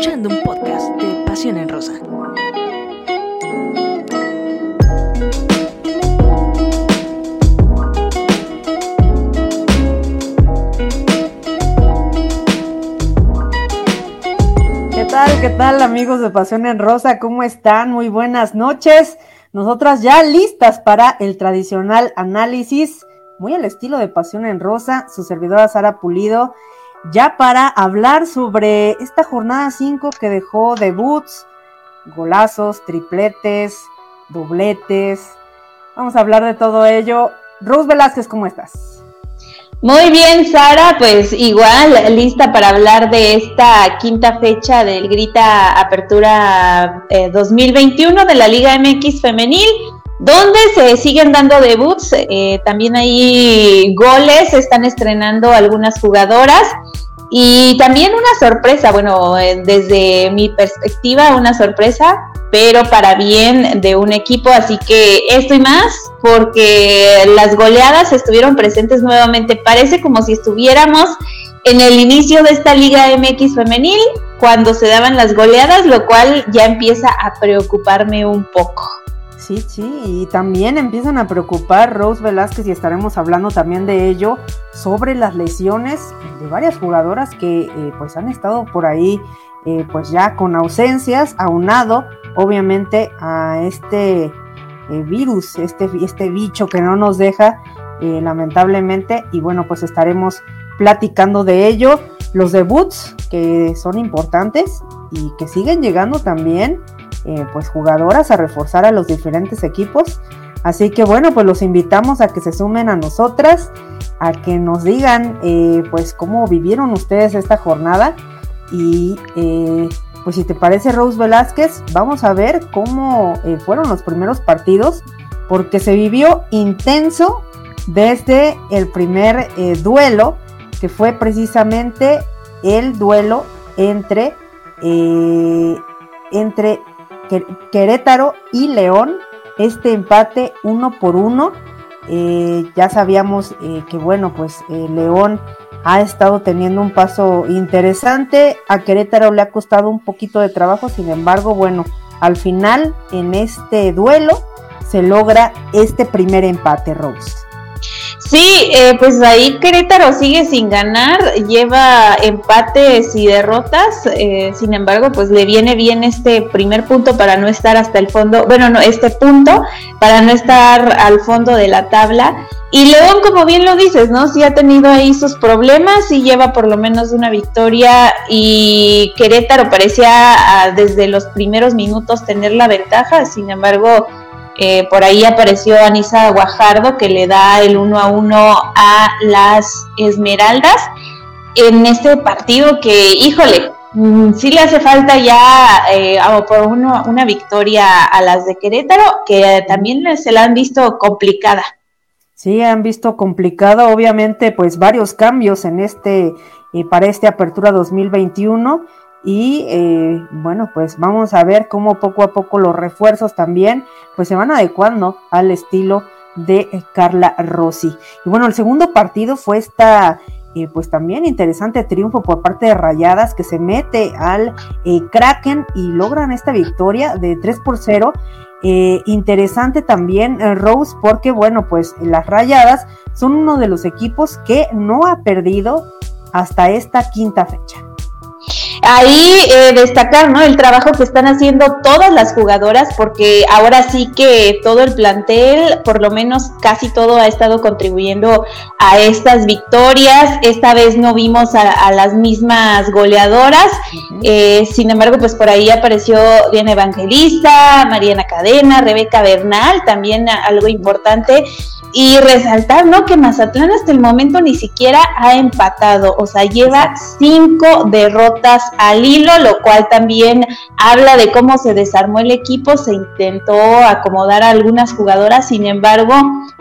escuchando un podcast de Pasión en Rosa. ¿Qué tal? ¿Qué tal amigos de Pasión en Rosa? ¿Cómo están? Muy buenas noches. Nosotras ya listas para el tradicional análisis, muy al estilo de Pasión en Rosa, su servidora Sara Pulido ya para hablar sobre esta jornada 5 que dejó debuts, golazos, tripletes, dobletes. Vamos a hablar de todo ello. Rose Velázquez, ¿cómo estás? Muy bien, Sara, pues igual lista para hablar de esta quinta fecha del Grita Apertura 2021 eh, de la Liga MX Femenil donde se siguen dando debuts, eh, también hay goles, se están estrenando algunas jugadoras. Y también una sorpresa, bueno, eh, desde mi perspectiva una sorpresa, pero para bien de un equipo, así que esto y más, porque las goleadas estuvieron presentes nuevamente, parece como si estuviéramos en el inicio de esta Liga MX femenil, cuando se daban las goleadas, lo cual ya empieza a preocuparme un poco. Sí, sí, y también empiezan a preocupar Rose Velázquez y estaremos hablando también de ello sobre las lesiones de varias jugadoras que eh, pues han estado por ahí eh, pues ya con ausencias, aunado obviamente a este eh, virus, este, este bicho que no nos deja lamentablemente y bueno pues estaremos platicando de ello, los debuts que son importantes y que siguen llegando también eh, pues jugadoras a reforzar a los diferentes equipos. Así que bueno, pues los invitamos a que se sumen a nosotras, a que nos digan eh, pues cómo vivieron ustedes esta jornada y eh, pues si te parece Rose Velázquez, vamos a ver cómo fueron los primeros partidos, porque se vivió intenso desde el primer duelo, que fue precisamente el duelo entre, entre Querétaro y León, este empate uno por uno. Eh, ya sabíamos eh, que bueno, pues eh, León ha estado teniendo un paso interesante, a Querétaro le ha costado un poquito de trabajo, sin embargo, bueno, al final en este duelo se logra este primer empate, Rose. Sí, eh, pues ahí Querétaro sigue sin ganar, lleva empates y derrotas, eh, sin embargo, pues le viene bien este primer punto para no estar hasta el fondo, bueno, no, este punto para no estar al fondo de la tabla. Y León, como bien lo dices, ¿no? Sí ha tenido ahí sus problemas y lleva por lo menos una victoria y Querétaro parecía ah, desde los primeros minutos tener la ventaja, sin embargo, eh, por ahí apareció Anisa Guajardo que le da el 1 a 1 a las Esmeraldas en este partido que, híjole, mm, sí le hace falta ya eh, por una victoria a las de Querétaro, que también se la han visto complicada. Sí, han visto complicado, obviamente, pues varios cambios en este, eh, para este Apertura 2021 y eh, bueno, pues vamos a ver cómo poco a poco los refuerzos también pues se van adecuando al estilo de eh, Carla Rossi. Y bueno, el segundo partido fue esta eh, pues también interesante triunfo por parte de Rayadas que se mete al Kraken y logran esta victoria de 3 por 0. interesante también Rose porque bueno pues las Rayadas son uno de los equipos que no ha perdido hasta esta quinta fecha. Ahí eh, destacar, ¿no? El trabajo que están haciendo todas las jugadoras, porque ahora sí que todo el plantel, por lo menos casi todo, ha estado contribuyendo a estas victorias. Esta vez no vimos a, las mismas goleadoras, eh, sin embargo, pues por ahí apareció Diana Evangelista, Mariana Cadena, Rebeca Bernal, también algo importante. Y resaltar, ¿no? Que Mazatlán hasta el momento ni siquiera ha empatado, o sea, lleva cinco derrotas al hilo, lo cual también habla de cómo se desarmó el equipo, se intentó acomodar a algunas jugadoras, sin embargo,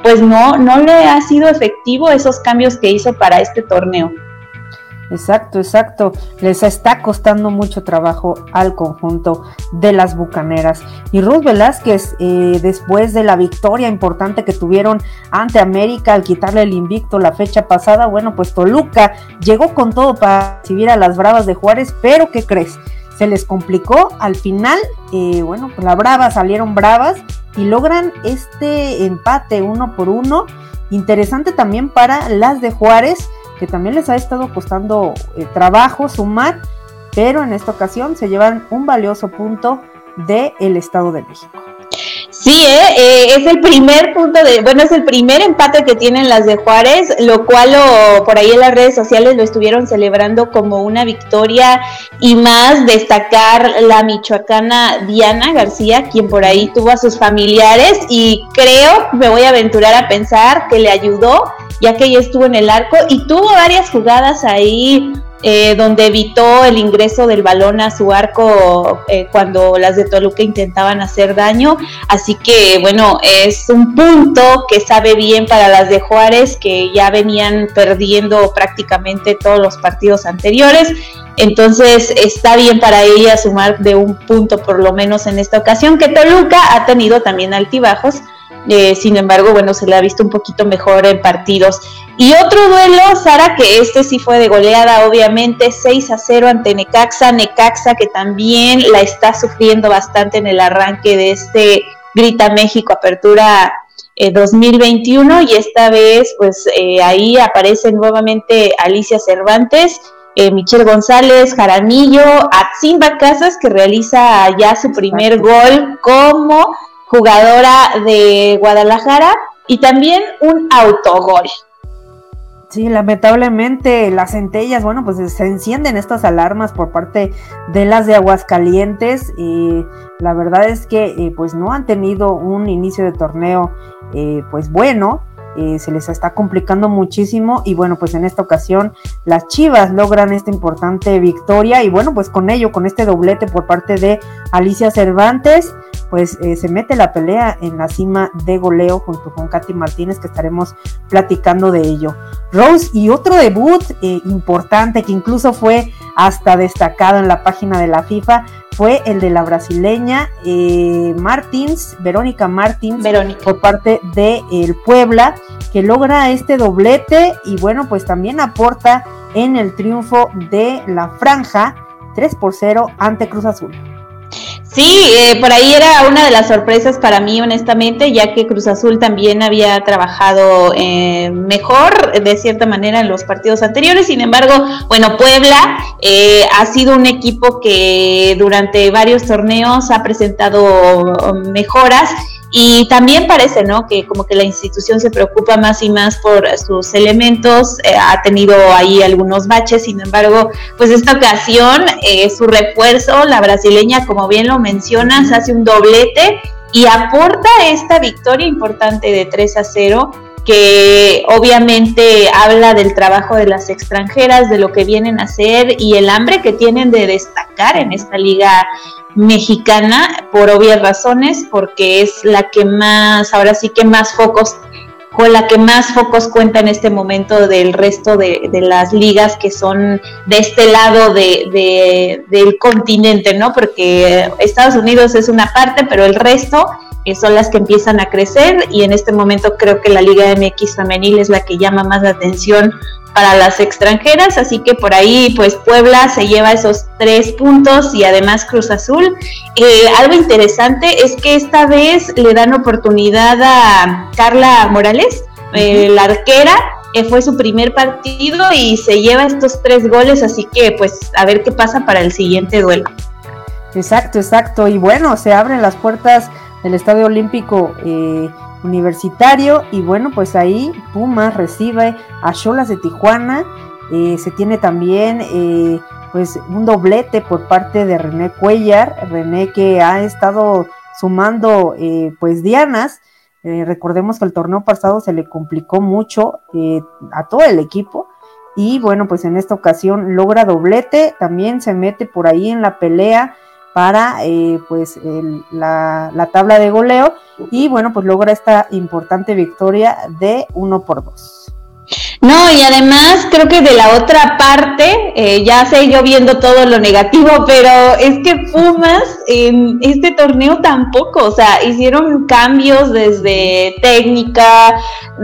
pues no, no le ha sido efectivo esos cambios que hizo para este torneo. Exacto, exacto. Les está costando mucho trabajo al conjunto de las Bucaneras. Y Ruth Velázquez, eh, después de la victoria importante que tuvieron ante América al quitarle el invicto la fecha pasada, bueno, pues Toluca llegó con todo para recibir a las Bravas de Juárez, pero ¿qué crees? se les complicó. Al final, eh, bueno, pues la brava salieron bravas y logran este empate uno por uno. Interesante también para las de Juárez, que también les ha estado costando eh, trabajo sumar, pero en esta ocasión se llevan un valioso punto del el Estado de México. Sí, ¿eh? ¿eh? es el primer punto de, bueno, es el primer empate que tienen las de Juárez, lo cual por ahí en las redes sociales lo estuvieron celebrando como una victoria y más destacar la michoacana Diana García, quien por ahí tuvo a sus familiares y creo, me voy a aventurar a pensar que le ayudó, ya que ella estuvo en el arco y tuvo varias jugadas ahí eh, donde evitó el ingreso del balón a su arco eh, cuando las de Toluca intentaban hacer daño. Así que bueno, es un punto que sabe bien para las de Juárez, que ya venían perdiendo prácticamente todos los partidos anteriores. Entonces está bien para ella sumar de un punto por lo menos en esta ocasión, que Toluca ha tenido también altibajos eh, sin embargo, bueno, se le ha visto un poquito mejor en partidos. Y otro duelo, Sara, que este sí fue de goleada, obviamente, 6 a 0 ante Necaxa. Necaxa que también la está sufriendo bastante en el arranque de este Grita México Apertura 2021 eh, y esta vez pues eh, ahí aparece nuevamente Alicia Cervantes, Michelle González, Jaramillo, Atzimba Casas que realiza ya su primer gol como jugadora de Guadalajara, y también un autogol. Sí, lamentablemente las centellas, bueno, pues se encienden estas alarmas por parte de las de Aguascalientes y la verdad es que eh, pues no han tenido un inicio de torneo eh, pues bueno, eh, se les está complicando muchísimo y bueno, pues en esta ocasión las Chivas logran esta importante victoria y bueno, pues con ello, con este doblete por parte de Alicia Cervantes, pues eh, se mete la pelea en la cima de goleo junto con Katy Martínez que estaremos platicando de ello. Rose y otro debut eh, importante que incluso fue hasta destacado en la página de la FIFA fue el de la brasileña eh, Martins, Verónica Martins, por parte de el Puebla, que logra este doblete y bueno, pues también aporta en el triunfo de la franja 3 por 0 ante Cruz Azul. Sí, eh, por ahí era una de las sorpresas para mí, honestamente, ya que Cruz Azul también había trabajado eh, mejor, de cierta manera, en los partidos anteriores. Sin embargo, bueno, Puebla eh, ha sido un equipo que durante varios torneos ha presentado mejoras y también parece, ¿no? Que como que la institución se preocupa más y más por sus elementos, eh, ha tenido ahí algunos baches, sin embargo, pues esta ocasión, eh, su refuerzo, la brasileña, como bien lo mencionas, hace un doblete y aporta esta victoria importante de 3 a 0 que obviamente habla del trabajo de las extranjeras, de lo que vienen a hacer y el hambre que tienen de destacar en esta liga mexicana por obvias razones, porque es la que más, ahora sí que más focos, con la que más focos cuenta en este momento del resto de, las ligas que son de este lado de, del continente, ¿no? Porque Estados Unidos es una parte, pero el resto son las que empiezan a crecer y en este momento creo que la Liga MX femenil es la que llama más la atención para las extranjeras, así que por ahí pues Puebla se lleva esos tres puntos y además Cruz Azul. Eh, algo interesante es que esta vez le dan oportunidad a Carla Morales, eh, la arquera, eh, fue su primer partido y se lleva estos tres goles, así que pues a ver qué pasa para el siguiente duelo. Exacto, exacto, y bueno, se abren las puertas del Estadio Olímpico universitario y bueno pues ahí Pumas recibe a Cholas de Tijuana eh, se tiene también eh, pues un doblete por parte de René Cuellar René que ha estado sumando eh, pues dianas. Recordemos que el torneo pasado se le complicó mucho a todo el equipo y bueno pues en esta ocasión logra doblete también se mete por ahí en la pelea para eh, pues la, la, tabla de goleo y bueno pues logra esta importante victoria de 1 por 2. No, y además creo que de la otra parte, eh, ya sé yo viendo todo lo negativo, pero es que Pumas en este torneo tampoco, o sea, hicieron cambios desde técnica,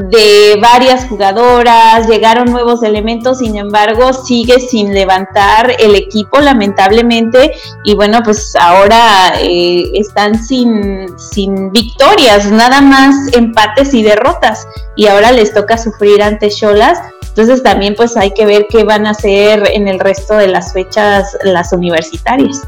de varias jugadoras, llegaron nuevos elementos, sin embargo, sigue sin levantar el equipo, lamentablemente, y bueno, pues ahora eh, están sin, sin victorias, nada más empates y derrotas, y ahora les toca sufrir ante Shola entonces también pues hay que ver qué van a hacer en el resto de las fechas las universitarias.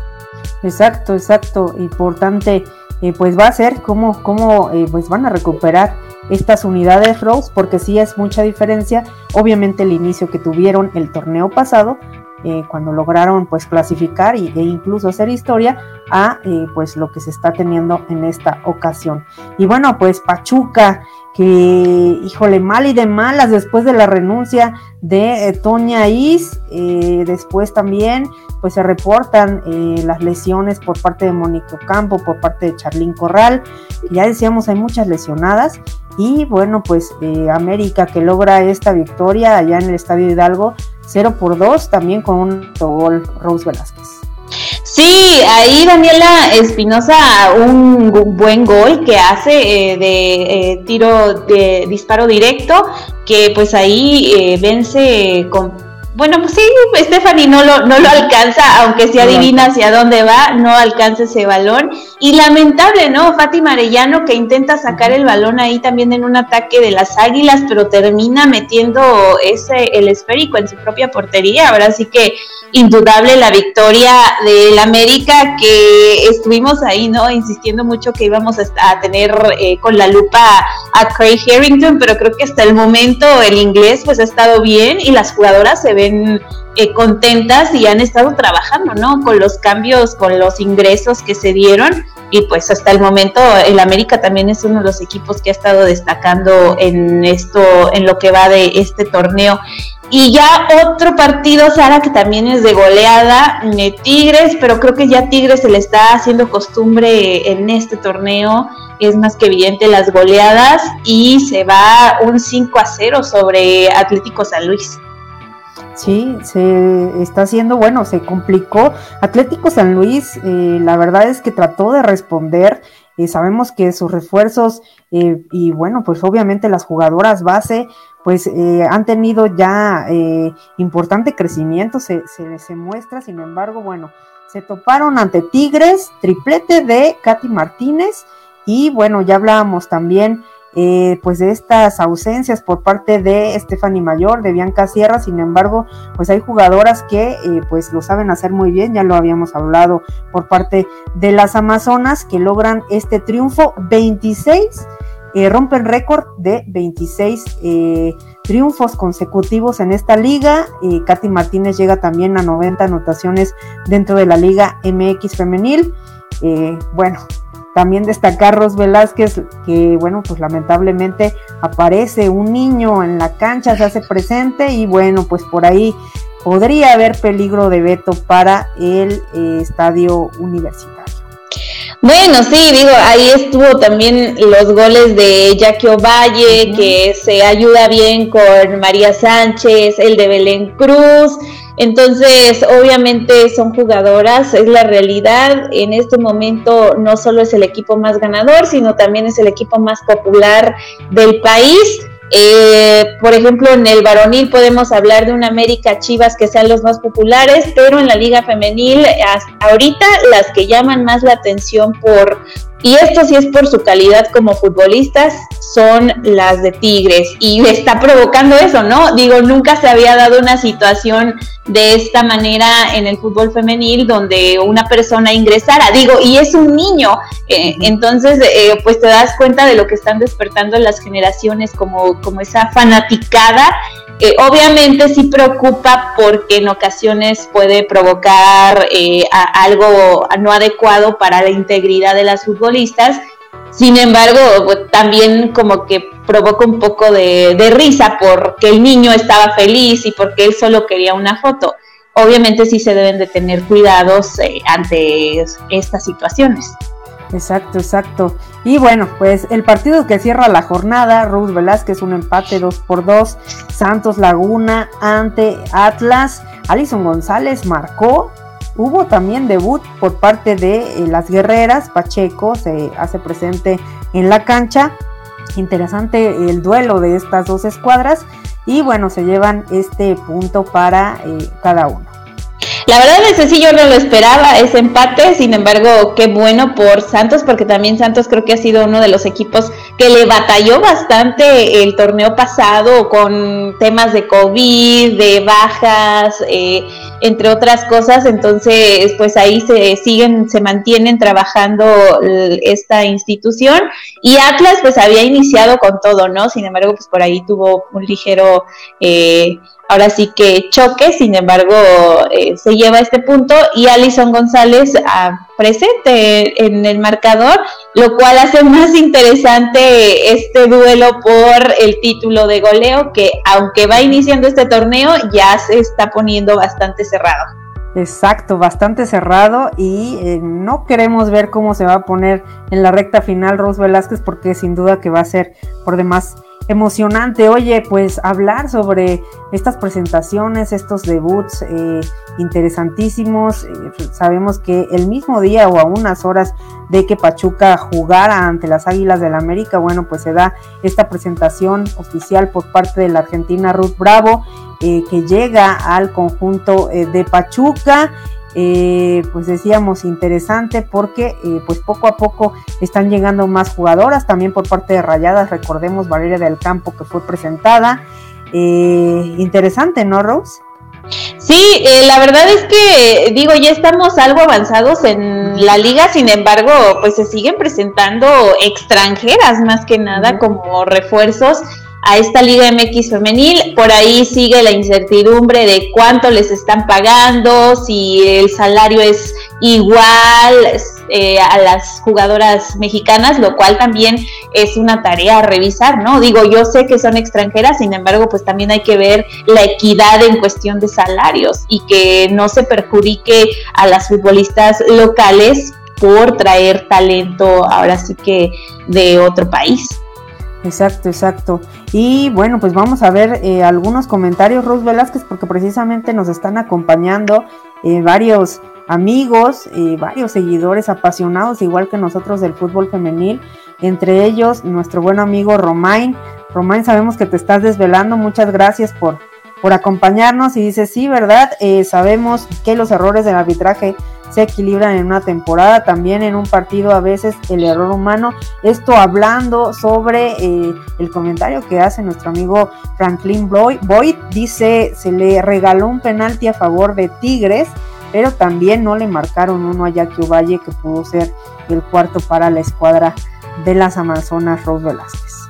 Exacto, exacto. Importante eh, pues va a ser cómo, cómo eh, pues van a recuperar estas unidades Rose, porque sí es mucha diferencia. Obviamente el inicio que tuvieron el torneo pasado, eh, cuando lograron pues clasificar y, e incluso hacer historia a pues lo que se está teniendo en esta ocasión. Y bueno, pues Pachuca que, híjole, mal y de malas después de la renuncia de eh, Toña Is, eh, después también pues se reportan eh, las lesiones por parte de Mónica Campo, por parte de Charlín Corral, ya decíamos hay muchas lesionadas y bueno pues América que logra esta victoria allá en el Estadio Hidalgo 0 por 2 también con un gol Rose Velázquez. Sí, ahí Daniela Espinosa, un buen gol que hace eh, de eh, tiro de disparo directo, que pues ahí eh, vence con bueno, pues sí, Stephanie no lo, no lo alcanza, aunque se adivina hacia dónde va, no alcanza ese balón. Y lamentable, ¿no? Fátima Arellano que intenta sacar el balón ahí también en un ataque de las águilas, pero termina metiendo ese, el esférico en su propia portería. Ahora sí que indudable la victoria del América, que estuvimos ahí, ¿no? Insistiendo mucho que íbamos a, tener eh, con la lupa a Craig Harrington, pero creo que hasta el momento el inglés pues ha estado bien y las jugadoras se ven eh, contentas y han estado trabajando, ¿no? Con los cambios, con los ingresos que se dieron y pues hasta el momento el América también es uno de los equipos que ha estado destacando en esto, en lo que va de este torneo. Y ya otro partido, Sara, que también es de goleada, de Tigres, pero creo que ya Tigres se le está haciendo costumbre en este torneo, es más que evidente las goleadas y se va un 5 a 0 sobre Atlético San Luis. Sí, se está haciendo, bueno, se complicó. Atlético San Luis, eh, la verdad es que trató de responder. Eh, sabemos que sus refuerzos eh, y bueno, pues obviamente las jugadoras base, pues han tenido ya importante crecimiento, se, se, se muestra. Sin embargo, bueno, se toparon ante Tigres, triplete de Katy Martínez y bueno, ya hablábamos también eh, pues de estas ausencias por parte de Stephanie Mayor, de Bianca Sierra, sin embargo, pues hay jugadoras que eh, pues lo saben hacer muy bien, ya lo habíamos hablado por parte de las Amazonas que logran este triunfo 26, eh, rompen récord de 26 triunfos consecutivos en esta liga. Katy Martínez llega también a 90 anotaciones dentro de la liga MX femenil. bueno, también destacar Ros Velázquez, que bueno, pues lamentablemente aparece un niño en la cancha, se hace presente y bueno, pues por ahí podría haber peligro de veto para el eh, estadio universitario. Bueno, sí, digo, ahí estuvo también los goles de Jackie Ovalle, que se ayuda bien con María Sánchez, el de Belén Cruz, entonces, obviamente son jugadoras, es la realidad. En este momento no solo es el equipo más ganador, sino también es el equipo más popular del país. Eh, por ejemplo, en el varonil podemos hablar de una América Chivas que sean los más populares, pero en la liga femenil, ahorita las que llaman más la atención por y esto sí es por su calidad como futbolistas, son las de Tigres. Y está provocando eso, ¿no? Digo, nunca se había dado una situación de esta manera en el fútbol femenil donde una persona ingresara. Digo, y es un niño. Eh, entonces, eh, pues te das cuenta de lo que están despertando las generaciones como, como esa fanaticada obviamente sí preocupa porque en ocasiones puede provocar eh, algo no adecuado para la integridad de las futbolistas. Sin embargo, pues, también como que provoca un poco de, risa porque el niño estaba feliz y porque él solo quería una foto. Obviamente sí se deben de tener cuidados eh, ante estas situaciones. Exacto, exacto. Y bueno, pues el partido que cierra la jornada, Ruth Velázquez, un empate 2 por 2, Santos Laguna ante Atlas, Alison González marcó, hubo también debut por parte de eh, las guerreras, Pacheco se hace presente en la cancha, interesante el duelo de estas dos escuadras. Y bueno, se llevan este punto para eh, cada uno. La verdad es sí yo no lo esperaba ese empate, sin embargo, qué bueno por Santos, porque también Santos creo que ha sido uno de los equipos que le batalló bastante el torneo pasado con temas de COVID, de bajas, eh, entre otras cosas, entonces pues ahí se siguen, se mantienen trabajando esta institución. Y Atlas pues había iniciado con todo, ¿no? Sin embargo, pues por ahí tuvo un ligero... Eh, ahora sí que choque, sin embargo, eh, se lleva este punto y Alison González ah, presente en el marcador, lo cual hace más interesante este duelo por el título de goleo, que aunque va iniciando este torneo, ya se está poniendo bastante cerrado. Exacto, bastante cerrado y eh, no queremos ver cómo se va a poner en la recta final Rose Velázquez porque sin duda que va a ser por demás emocionante. Oye, pues hablar sobre estas presentaciones, estos debuts eh, interesantísimos. Eh, sabemos que el mismo día o a unas horas de que Pachuca jugara ante las Águilas del la América, bueno, pues se da esta presentación oficial por parte de la Argentina Ruth Bravo, eh, que llega al conjunto de Pachuca. Eh, pues decíamos interesante porque eh, pues poco a poco están llegando más jugadoras, también por parte de Rayadas, recordemos Valeria del Campo que fue presentada. Eh, interesante, ¿no, Rose? Sí, la verdad es que, digo, ya estamos algo avanzados en la liga, sin embargo, pues se siguen presentando extranjeras más que nada como refuerzos a esta Liga MX femenil. Por ahí sigue la incertidumbre de cuánto les están pagando, si el salario es igual eh, a las jugadoras mexicanas, lo cual también es una tarea a revisar, ¿no? Digo, yo sé que son extranjeras, sin embargo, pues también hay que ver la equidad en cuestión de salarios y que no se perjudique a las futbolistas locales por traer talento ahora sí que de otro país. Exacto, exacto. Y bueno, pues vamos a ver eh, algunos comentarios, Rose Velázquez, porque precisamente nos están acompañando eh, varios amigos, eh, varios seguidores apasionados, igual que nosotros del fútbol femenil, entre ellos nuestro buen amigo Romain. Romain, sabemos que te estás desvelando, muchas gracias por, por acompañarnos y dice, sí, ¿verdad? sabemos que los errores del arbitraje se equilibran en una temporada, también en un partido a veces el error humano. Esto hablando sobre eh, el comentario que hace nuestro amigo Franklin Boyd, dice se le regaló un penalti a favor de Tigres, pero también no le marcaron uno a Jackie Valle que pudo ser el cuarto para la escuadra de las Amazonas Rose Velázquez.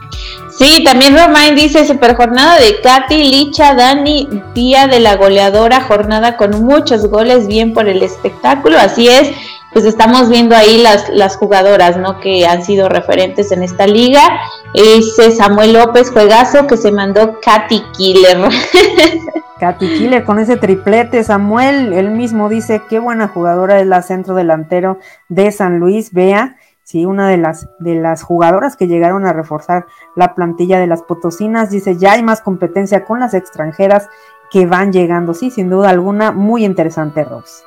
Sí, también Romain dice super jornada de Katy, Licha, Dani, día de la goleadora, jornada con muchos goles, bien por el espectáculo, así es, pues estamos viendo ahí las, las jugadoras, ¿no? Que han sido referentes en esta liga. Dice Samuel López, juegazo que se mandó Katy Killer. Katy Killer con ese triplete, Samuel, él mismo dice, qué buena jugadora es la centro delantero de San Luis, vea ¿sí? Una de las, de las jugadoras que llegaron a reforzar la plantilla de las potosinas, dice, ya hay más competencia con las extranjeras que van llegando, sí, sin duda alguna, muy interesante, Rose.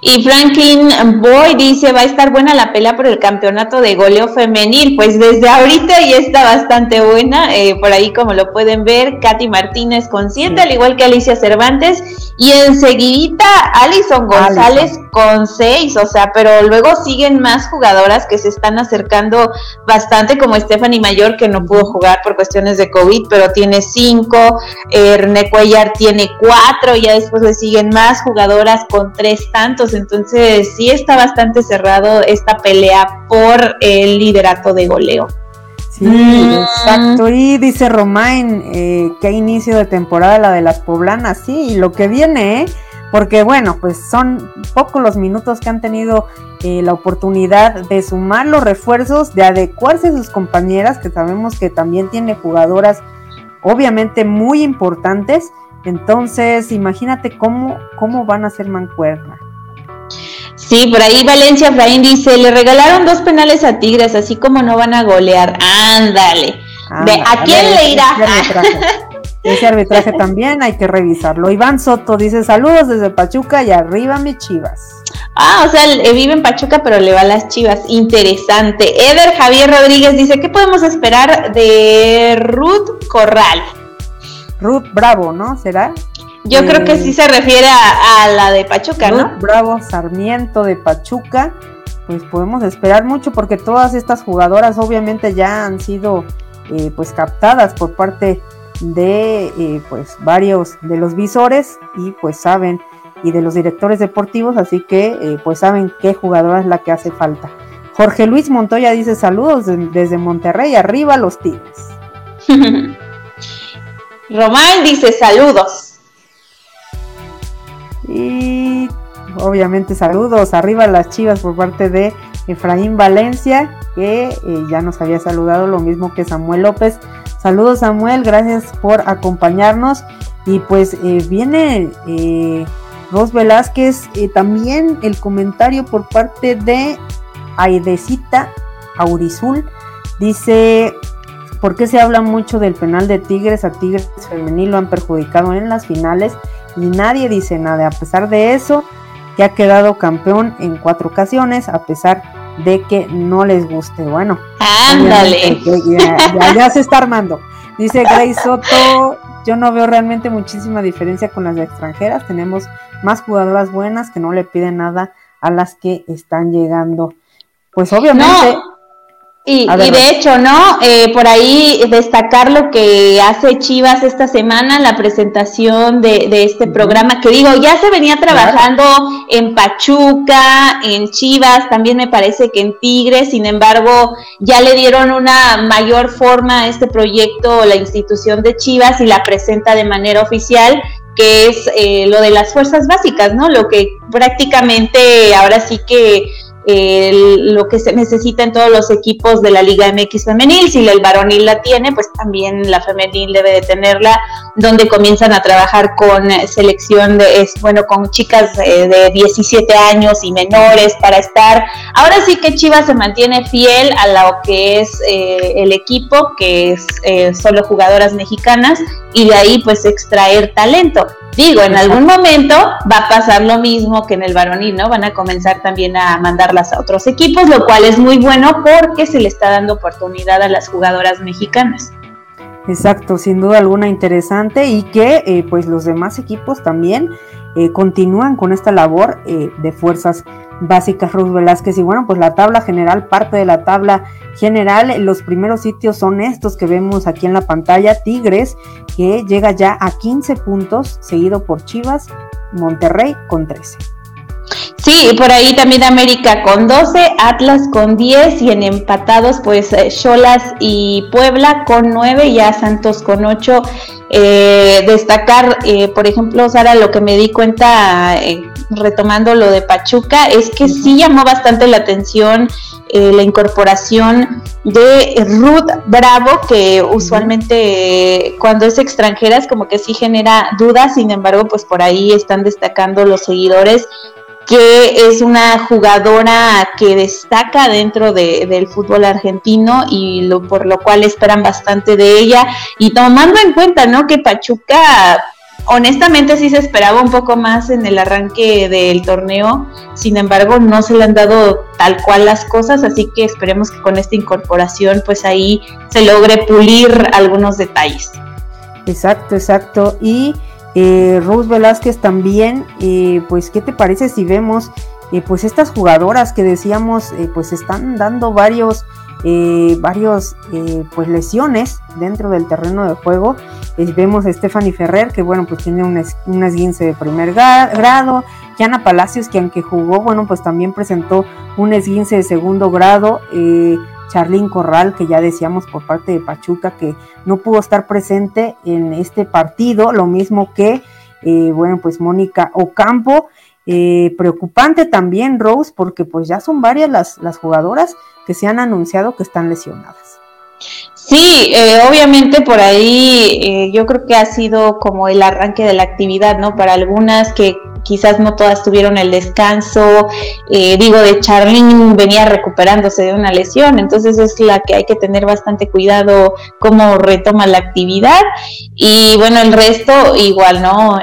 Y Franklin Boy dice, va a estar buena la pelea por el campeonato de goleo femenil. Pues desde ahorita ya está bastante buena. Eh, por ahí, como lo pueden ver, Katy Martínez con siete, al igual que Alicia Cervantes. Y enseguidita Alison González con seis. O sea, pero luego siguen más jugadoras que se están acercando bastante, como Stephanie Mayor, que no pudo jugar por cuestiones de COVID, pero tiene cinco. Eh, René Cuellar tiene cuatro. Ya después le siguen más jugadoras con tres tantos entonces sí está bastante cerrado esta pelea por el liderato de goleo. Sí, exacto. Y dice Romain, eh, qué inicio de temporada la de las poblanas, sí, y lo que viene, ¿eh? porque bueno, pues son pocos los minutos que han tenido eh, la oportunidad de sumar los refuerzos, de adecuarse a sus compañeras, que sabemos que también tiene jugadoras obviamente muy importantes. Entonces, imagínate cómo, cómo van a ser mancuerna. Sí, por ahí Valencia Fraín dice, le regalaron dos penales a Tigres, así como no van a golear. Ándale. ¿A quién le irá? Ese arbitraje también hay que revisarlo. Iván Soto dice saludos desde Pachuca y arriba mi chivas. Ah, o sea, vive en Pachuca pero le va a las chivas. Interesante. Eder Javier Rodríguez dice, ¿qué podemos esperar de Ruth Corral? Ruth Bravo, ¿no? ¿Será? Yo creo que sí se refiere a, la de Pachuca, Ruth Bravo Sarmiento de Pachuca. Pues podemos esperar mucho porque todas estas jugadoras obviamente ya han sido eh, pues captadas por parte de eh, pues varios de los visores y pues saben y de los directores deportivos así que eh, pues saben qué jugadora es la que hace falta. Jorge Luis Montoya dice saludos desde Monterrey arriba los Tigres Román dice saludos y obviamente saludos arriba las chivas por parte de Efraín Valencia que eh, ya nos había saludado lo mismo que Samuel López Saludos Samuel, gracias por acompañarnos. Y pues eh, viene eh, Ros Velázquez, eh, también el comentario por parte de Aidecita Aurizul. Dice, ¿por qué se habla mucho del penal de Tigres? A Tigres femenil lo han perjudicado en las finales y nadie dice nada. A pesar de eso, que ha quedado campeón en cuatro ocasiones, a pesar de que no les guste. Bueno, ándale. Ya, se está armando. Dice Grace Soto, yo no veo realmente muchísima diferencia con las extranjeras. Tenemos más jugadoras buenas que no le piden nada a las que están llegando. Pues obviamente. Y, de hecho, ¿no? Eh, por ahí destacar lo que hace Chivas esta semana, la presentación de, este programa, que digo, ya se venía trabajando en Pachuca, en Chivas, también me parece que en Tigres, sin embargo, ya le dieron una mayor forma a este proyecto, la institución de Chivas, y la presenta de manera oficial que es eh, lo de las fuerzas básicas, ¿no? Lo que prácticamente ahora sí que lo que se necesita en todos los equipos de la Liga MX femenil. Si el varonil la tiene, pues también la femenil debe de tenerla, donde comienzan a trabajar con selección de, es, bueno, con chicas de, 17 años y menores para estar. Ahora sí que Chivas se mantiene fiel a lo que es eh, el equipo, que es eh, solo jugadoras mexicanas, y de ahí pues extraer talento. Digo, en algún momento va a pasar lo mismo que en el varonil, ¿no? Van a comenzar también a mandarlas a otros equipos, lo cual es muy bueno porque se le está dando oportunidad a las jugadoras mexicanas. Exacto, sin duda alguna interesante y que eh, pues los demás equipos también eh, continúan con esta labor eh, de fuerzas básicas Ruth Velázquez y bueno pues la tabla general parte de la tabla general los primeros sitios son estos que vemos aquí en la pantalla Tigres que llega ya a 15 puntos seguido por Chivas Monterrey con 13 Sí, por ahí también América con 12, Atlas con 10 y en empatados pues eh, Cholas y Puebla con 9, ya Santos con 8. Eh, destacar, eh, por ejemplo, Sara, lo que me di cuenta retomando lo de Pachuca es que sí llamó bastante la atención la incorporación de Ruth Bravo, que usualmente cuando es extranjera es como que sí genera dudas, sin embargo, pues por ahí están destacando los seguidores que es una jugadora que destaca dentro del fútbol argentino y lo, por lo cual esperan bastante de ella. Y tomando en cuenta, ¿no? Que Pachuca, honestamente sí se esperaba un poco más en el arranque del torneo, sin embargo no se le han dado tal cual las cosas, así que esperemos que con esta incorporación pues ahí se logre pulir algunos detalles. Exacto, exacto. Y eh, Rose Velázquez también, eh, pues, ¿qué te parece si vemos, eh, pues, estas jugadoras que decíamos, eh, pues, están dando varios, varios, pues, lesiones dentro del terreno de juego? vemos a Stephanie Ferrer, que, bueno, pues, tiene un, esguince de primer grado, Yana Palacios, que aunque jugó, bueno, pues, también presentó un esguince de segundo grado, Charlín Corral, que ya decíamos por parte de Pachuca que no pudo estar presente en este partido, lo mismo que, eh, bueno, pues Mónica Ocampo. Eh, preocupante también Rose, porque pues ya son varias las, las jugadoras que se han anunciado que están lesionadas. Sí, eh, obviamente por ahí eh, yo creo que ha sido como el arranque de la actividad, ¿no? Para algunas que quizás no todas tuvieron el descanso, eh, digo, de Charlene venía recuperándose de una lesión, entonces es la que hay que tener bastante cuidado cómo retoma la actividad y bueno, el resto igual, ¿no?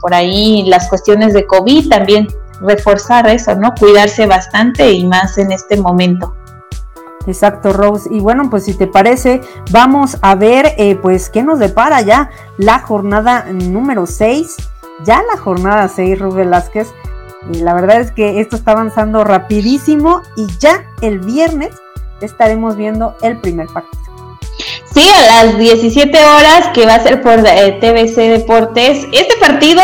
por ahí las cuestiones de COVID también reforzar eso, ¿no? Cuidarse bastante y más en este momento. Exacto, Rose. Y bueno, pues si te parece, vamos a ver, eh, pues, qué nos depara ya la jornada número 6. Ya la jornada 6, Rubén Velázquez. Y la verdad es que esto está avanzando rapidísimo y ya el viernes estaremos viendo el primer partido. Sí, a las 17 horas, que va a ser por eh, TBC Deportes. Este partido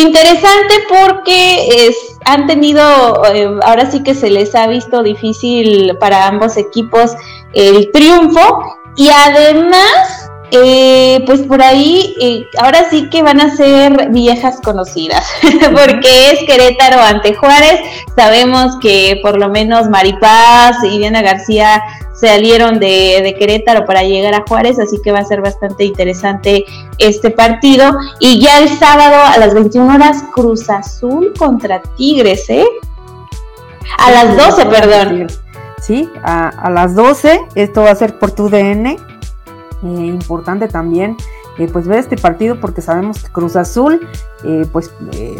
interesante porque es han tenido, eh, ahora sí que se les ha visto difícil para ambos equipos el triunfo. Y además, eh, pues por ahí, eh, ahora sí que van a ser viejas conocidas, porque es Querétaro ante Juárez, sabemos que por lo menos Maripaz y Diana García salieron de, de, Querétaro para llegar a Juárez, así que va a ser bastante interesante este partido. Y ya el sábado a las 21 horas, Cruz Azul contra Tigres, ¿eh? A las 12, perdón. Sí, a, las 12, esto va a ser por tu DN. Eh, importante también eh, pues ver este partido porque sabemos que Cruz Azul eh, pues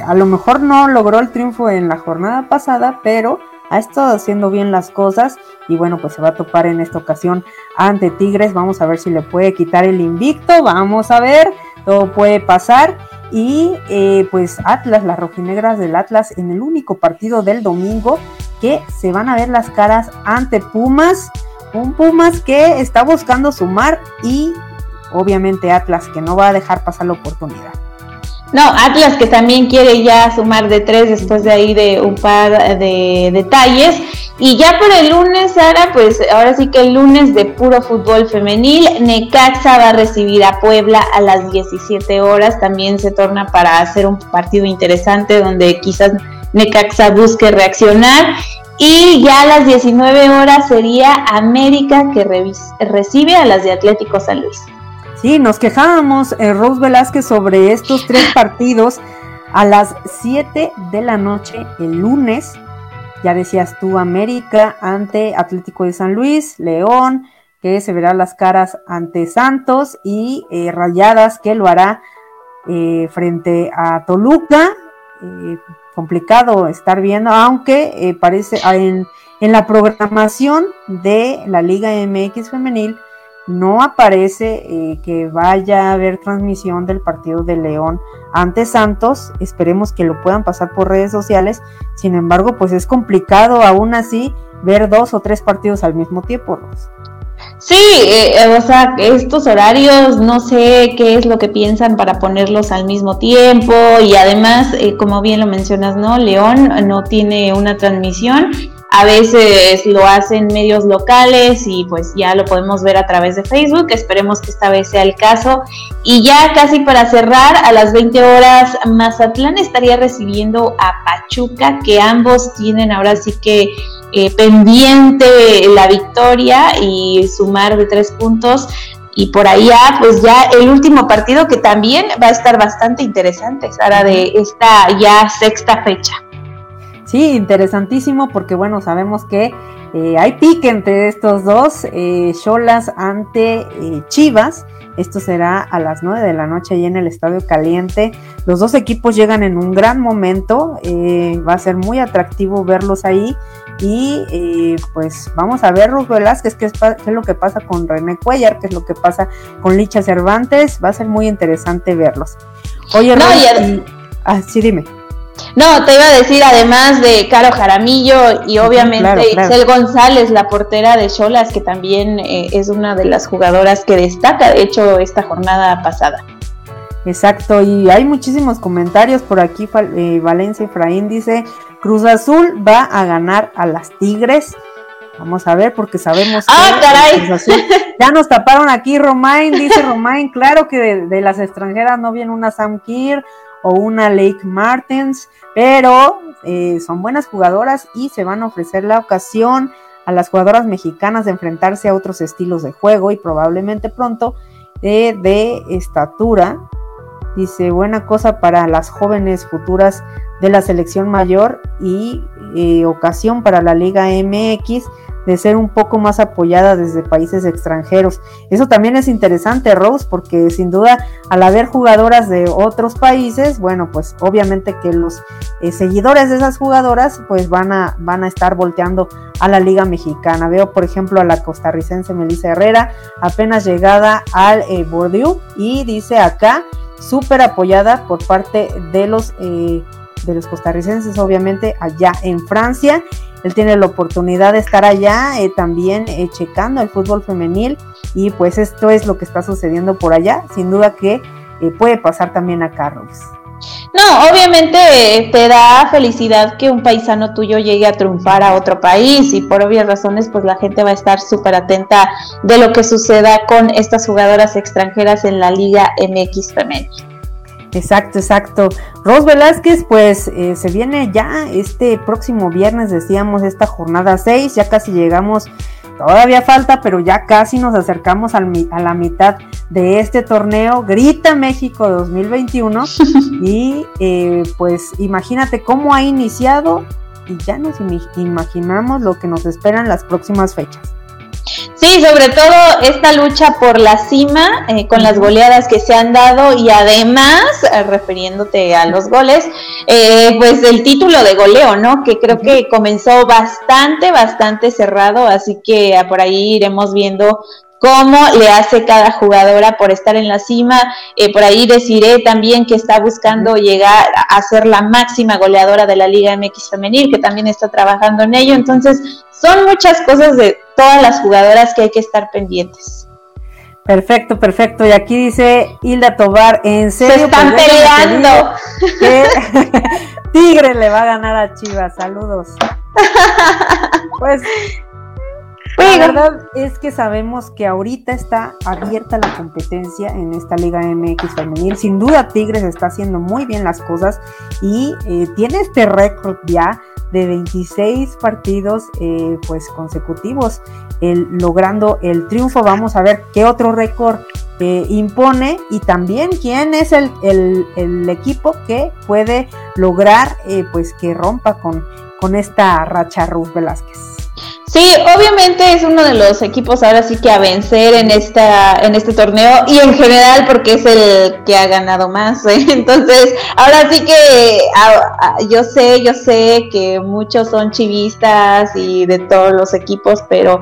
a lo mejor no logró el triunfo en la jornada pasada pero ha estado haciendo bien las cosas y bueno, pues se va a topar en esta ocasión ante Tigres. Vamos a ver si le puede quitar el invicto, vamos a ver, todo puede pasar. Y eh, pues Atlas, las rojinegras del Atlas en el único partido del domingo que se van a ver las caras ante Pumas. Un Pumas que está buscando sumar y obviamente Atlas que no va a dejar pasar la oportunidad. No, Atlas que también quiere ya sumar de tres después de ahí de un par de detalles. Y ya por el lunes, Sara, pues ahora sí que el lunes de puro fútbol femenil, Necaxa va a recibir a Puebla a las 17 horas. También se torna para hacer un partido interesante donde quizás Necaxa busque reaccionar. Y ya a las 19 horas sería América que recibe a las de Atlético San Luis. Sí, nos quejábamos, eh, Rose Velázquez, sobre estos tres partidos a las 7 de la noche el lunes. Ya decías tú, América ante Atlético de San Luis, León, que se verá las caras ante Santos y eh, Rayadas, que lo hará eh, frente a Toluca. complicado estar viendo, aunque parece en, en la programación de la Liga MX femenil no aparece eh, que vaya a haber transmisión del partido de León ante Santos. Esperemos que lo puedan pasar por redes sociales. Sin embargo, pues es complicado aún así ver dos o tres partidos al mismo tiempo. Sí, eh, eh, o sea, estos horarios no sé qué es lo que piensan para ponerlos al mismo tiempo y además, como bien lo mencionas, ¿no? León no tiene una transmisión a veces lo hacen medios locales y pues ya lo podemos ver a través de Facebook. Esperemos que esta vez sea el caso. Y ya casi para cerrar, a las 20 horas, Mazatlán estaría recibiendo a Pachuca, que ambos tienen ahora sí que eh, pendiente la victoria y sumar de tres puntos. Y por allá, pues ya el último partido que también va a estar bastante interesante, Sara, de esta ya sexta fecha. Sí, interesantísimo porque bueno, sabemos que eh, hay pique entre estos dos, eh, Cholas ante eh, Chivas. Esto será a las 9 de la noche ahí en el Estadio Caliente. Los dos equipos llegan en un gran momento. va a ser muy atractivo verlos ahí. Y pues vamos a ver, Ruz Velázquez, qué es, qué es lo que pasa con René Cuellar, qué es lo que pasa con Licha Cervantes. Va a ser muy interesante verlos. Oye, no, ah, sí, dime. No, te iba a decir, además de Caro Jaramillo y obviamente Isel González, la portera de Cholas, que también eh, es una de las jugadoras que destaca, de hecho, esta jornada pasada. Exacto, y hay muchísimos comentarios por aquí. Eh, Valencia Efraín dice: Cruz Azul va a ganar a las Tigres. Vamos a ver, porque sabemos ¡Ah, caray! ya nos taparon aquí, Romain, dice Romain, claro que de, de, las extranjeras no viene una Sam Kier, o una Lake Martens, pero eh, son buenas jugadoras y se van a ofrecer la ocasión a las jugadoras mexicanas de enfrentarse a otros estilos de juego y probablemente pronto eh, de estatura. Dice, buena cosa para las jóvenes futuras de la selección mayor y eh, ocasión para la Liga MX de ser un poco más apoyada desde países extranjeros. Eso también es interesante, Rose, porque sin duda al haber jugadoras de otros países, bueno, pues obviamente que los eh, seguidores de esas jugadoras pues van a, van a estar volteando a la Liga Mexicana. Veo, por ejemplo, a la costarricense Melissa Herrera, apenas llegada al eh, Bordeaux y dice acá, súper apoyada por parte de los... Eh, de los costarricenses, obviamente, allá en Francia. Él tiene la oportunidad de estar allá eh, también eh, checando el fútbol femenil y pues esto es lo que está sucediendo por allá. Sin duda que eh, puede pasar también a Carlos. No, obviamente te da felicidad que un paisano tuyo llegue a triunfar a otro país y por obvias razones pues la gente va a estar súper atenta de lo que suceda con estas jugadoras extranjeras en la Liga MX femenil. Exacto, exacto. Ros Velázquez, pues eh, se viene ya este próximo viernes, decíamos, esta jornada 6, ya casi llegamos, todavía falta, pero ya casi nos acercamos a la mitad de este torneo. Grita México 2021 y eh, pues imagínate cómo ha iniciado y ya nos imaginamos lo que nos esperan las próximas fechas. Sí, sobre todo esta lucha por la cima, eh, con las goleadas que se han dado y además, eh, refiriéndote a los goles, eh, pues el título de goleo, ¿no? Que creo que comenzó bastante, bastante cerrado, así que por ahí iremos viendo cómo le hace cada jugadora por estar en la cima. por ahí deciré también que está buscando llegar a ser la máxima goleadora de la Liga MX femenil, que también está trabajando en ello. Entonces, son muchas cosas de todas las jugadoras que hay que estar pendientes. Perfecto, perfecto. Y aquí dice Hilda Tobar, ¿en serio? Se están peleando. Tigre le va a ganar a Chivas. Saludos. Pues la verdad es que sabemos que ahorita está abierta la competencia en esta Liga MX femenil. Sin duda Tigres está haciendo muy bien las cosas y eh, tiene este récord ya de 26 partidos eh, pues consecutivos logrando el triunfo. Vamos a ver qué otro récord eh, impone y también quién es el, el, equipo que puede lograr pues que rompa con, con esta racha Ruth Velázquez. Sí, obviamente es uno de los equipos ahora sí que a vencer en esta en este torneo y en general porque es el que ha ganado más. ¿eh? Entonces, ahora sí que yo sé, yo sé que muchos son chivistas y de todos los equipos, pero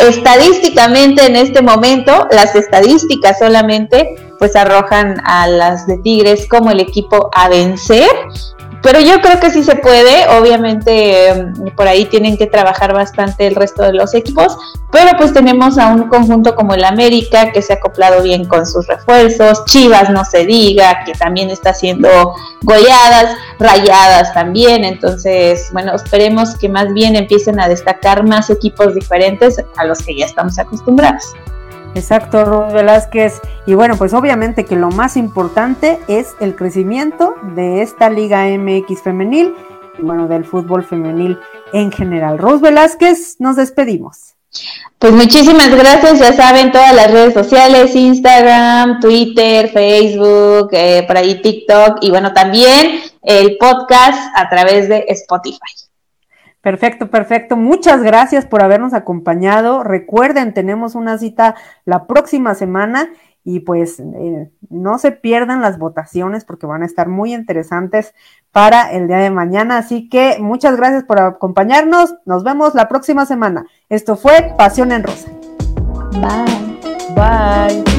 estadísticamente en este momento, las estadísticas solamente pues arrojan a las de Tigres como el equipo a vencer pero yo creo que sí se puede, obviamente em, por ahí tienen que trabajar bastante el resto de los equipos, pero pues tenemos a un conjunto como el América que se ha acoplado bien con sus refuerzos, Chivas no se diga, que también está haciendo goleadas, rayadas también, entonces bueno, esperemos que más bien empiecen a destacar más equipos diferentes a los que ya estamos acostumbrados. Exacto, Ruth Velázquez. Y bueno, pues obviamente que lo más importante es el crecimiento de esta Liga MX femenil y bueno, del fútbol femenil en general. Ruth Velázquez, nos despedimos. Pues muchísimas gracias, ya saben, todas las redes sociales, Instagram, Twitter, Facebook, eh, por ahí TikTok y bueno, también el podcast a través de Spotify. Perfecto, perfecto. Muchas gracias por habernos acompañado. Recuerden, tenemos una cita la próxima semana y pues eh, no se pierdan las votaciones porque van a estar muy interesantes para el día de mañana. Así que muchas gracias por acompañarnos. Nos vemos la próxima semana. Esto fue Pasión en Rosa. Bye. Bye.